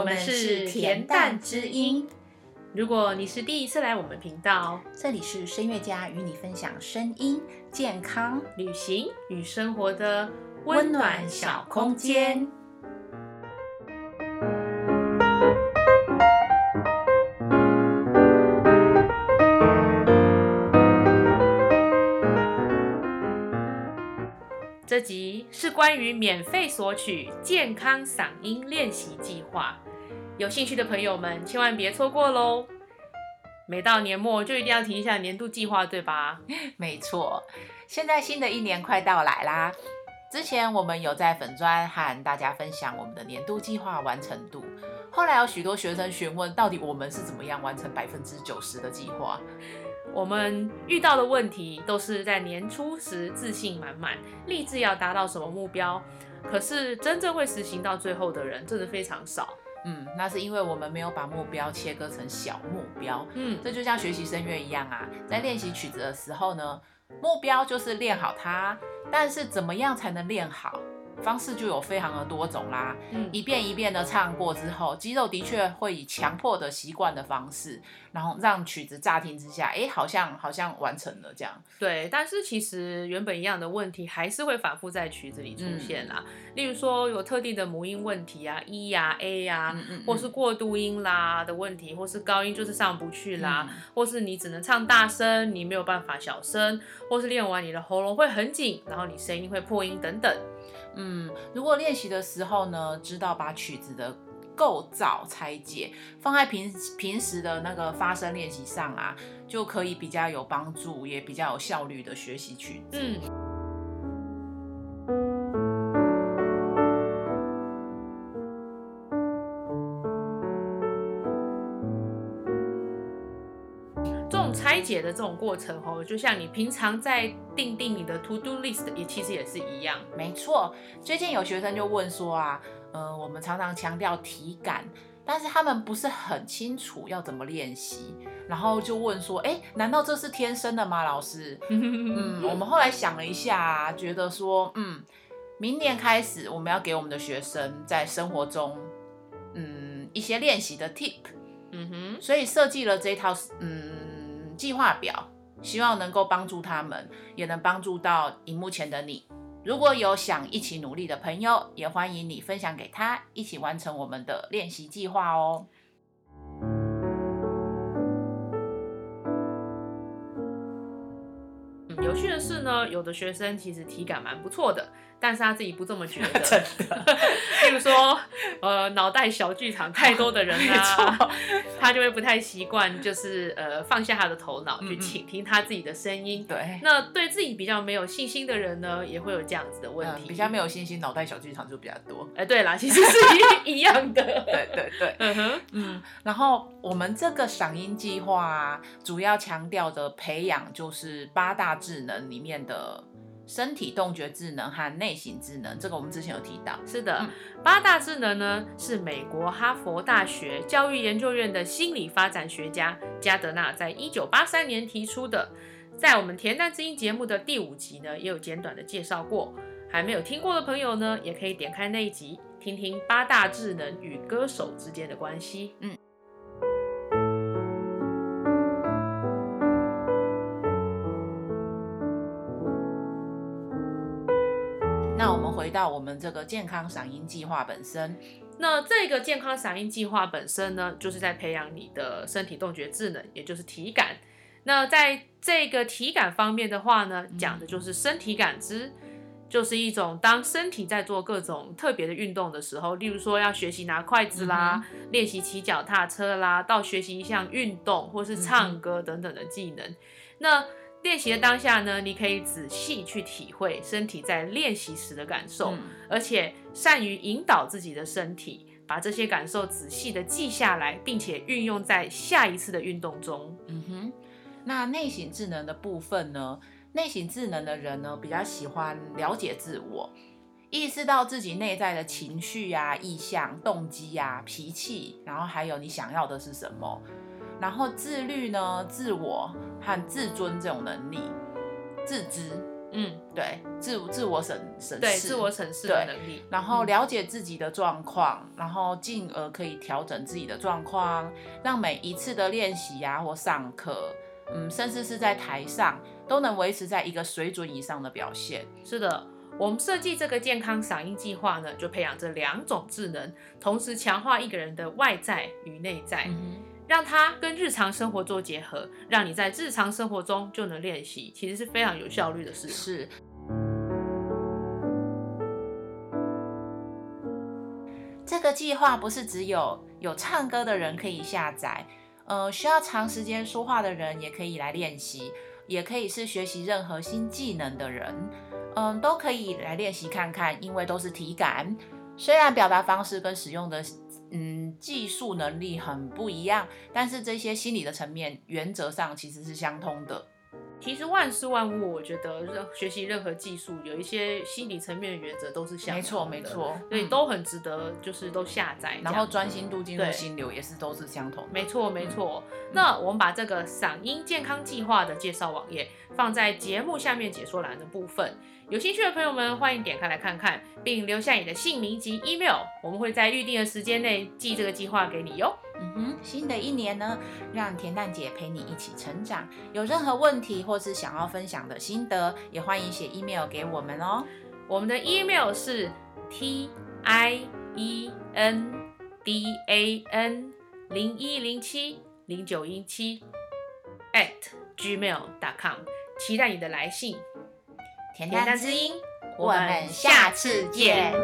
我们是恬淡之音。如果你是第一次来我们频道，这里是声乐家与你分享声音、健康、旅行与生活的温暖小空间。这集是关于免费索取健康嗓音练习计划，有兴趣的朋友们千万别错过喽！每到年末就一定要提一下年度计划，对吧？没错，现在新的一年快到来啦。之前我们有在粉砖和大家分享我们的年度计划完成度，后来有许多学生询问，到底我们是怎么样完成百分之九十的计划？我们遇到的问题都是在年初时自信满满，立志要达到什么目标，可是真正会实行到最后的人真的非常少。嗯，那是因为我们没有把目标切割成小目标。嗯，这就像学习声乐一样啊，在练习曲子的时候呢，目标就是练好它，但是怎么样才能练好？方式就有非常的多种啦，嗯，一遍一遍的唱过之后，肌肉的确会以强迫的习惯的方式，然后让曲子乍听之下，哎，好像好像完成了这样。对，但是其实原本一样的问题还是会反复在曲子里出现啦。例如说有特定的母音问题啊，E 呀、A 呀，或是过渡音啦的问题，或是高音就是上不去啦，或是你只能唱大声，你没有办法小声，或是练完你的喉咙会很紧，然后你声音会破音等等。嗯，如果练习的时候呢，知道把曲子的构造拆解，放在平平时的那个发声练习上啊，就可以比较有帮助，也比较有效率的学习曲子。拆解的这种过程哦，就像你平常在定定你的 to do list 也其实也是一样。没错，最近有学生就问说啊，呃，我们常常强调体感，但是他们不是很清楚要怎么练习，然后就问说，哎，难道这是天生的吗？老师，嗯，我们后来想了一下，觉得说，嗯，明年开始我们要给我们的学生在生活中，嗯，一些练习的 tip，嗯哼，所以设计了这一套，嗯。计划表，希望能够帮助他们，也能帮助到荧幕前的你。如果有想一起努力的朋友，也欢迎你分享给他，一起完成我们的练习计划哦。有趣的是呢，有的学生其实体感蛮不错的。但是他自己不这么觉得，真的。譬如说，呃，脑袋小剧场太多的人啊，他就会不太习惯，就是呃，放下他的头脑去倾听他自己的声音。对。那对自己比较没有信心的人呢，也会有这样子的问题。比较没有信心，脑袋小剧场就比较多。哎，对啦，其实是一一样的。对对对。嗯哼。嗯。然后我们这个嗓音计划主要强调的培养，就是八大智能里面的。身体动觉智能和内省智能，这个我们之前有提到。是的，八大智能呢，是美国哈佛大学教育研究院的心理发展学家加德纳在一九八三年提出的。在我们恬淡之音节目的第五集呢，也有简短的介绍过。还没有听过的朋友呢，也可以点开那一集，听听八大智能与歌手之间的关系。嗯。那我们回到我们这个健康嗓音计划本身，那这个健康嗓音计划本身呢，就是在培养你的身体动觉智能，也就是体感。那在这个体感方面的话呢，讲的就是身体感知，就是一种当身体在做各种特别的运动的时候，例如说要学习拿筷子啦，练习骑脚踏车啦，到学习一项运动或是唱歌等等的技能，那。练习的当下呢，你可以仔细去体会身体在练习时的感受，而且善于引导自己的身体，把这些感受仔细的记下来，并且运用在下一次的运动中。嗯哼，那内省智能的部分呢？内省智能的人呢，比较喜欢了解自我，意识到自己内在的情绪呀、意向、动机呀、脾气，然后还有你想要的是什么。然后自律呢，自我和自尊这种能力，自知嗯，对，自自我审审视，对，自我审视的能力，然后了解自己的状况，然后进而可以调整自己的状况，让每一次的练习啊或上课，嗯，甚至是在台上都能维持在一个水准以上的表现。是的。我们设计这个健康嗓音计划呢，就培养这两种智能，同时强化一个人的外在与内在，让它跟日常生活做结合，让你在日常生活中就能练习，其实是非常有效率的事。是。这个计划不是只有有唱歌的人可以下载，呃，需要长时间说话的人也可以来练习，也可以是学习任何新技能的人。嗯，都可以来练习看看，因为都是体感。虽然表达方式跟使用的嗯技术能力很不一样，但是这些心理的层面原则上其实是相通的。其实万事万物，我觉得任学习任何技术，有一些心理层面的原则都是相没错没错，所以都很值得，就是都下载，然后专心度进入心流也是都是相同。没错没错。那我们把这个嗓音健康计划的介绍网页放在节目下面解说栏的部分。有兴趣的朋友们，欢迎点开来看看，并留下你的姓名及 email，我们会在预定的时间内寄这个计划给你哟。嗯哼，新的一年呢，让甜蛋姐陪你一起成长。有任何问题或是想要分享的心得，也欢迎写 email 给我们哦。我们的 email 是 t i e n d a n 零一零七零九一七 at gmail.com，期待你的来信。甜甜之音，我们下次见。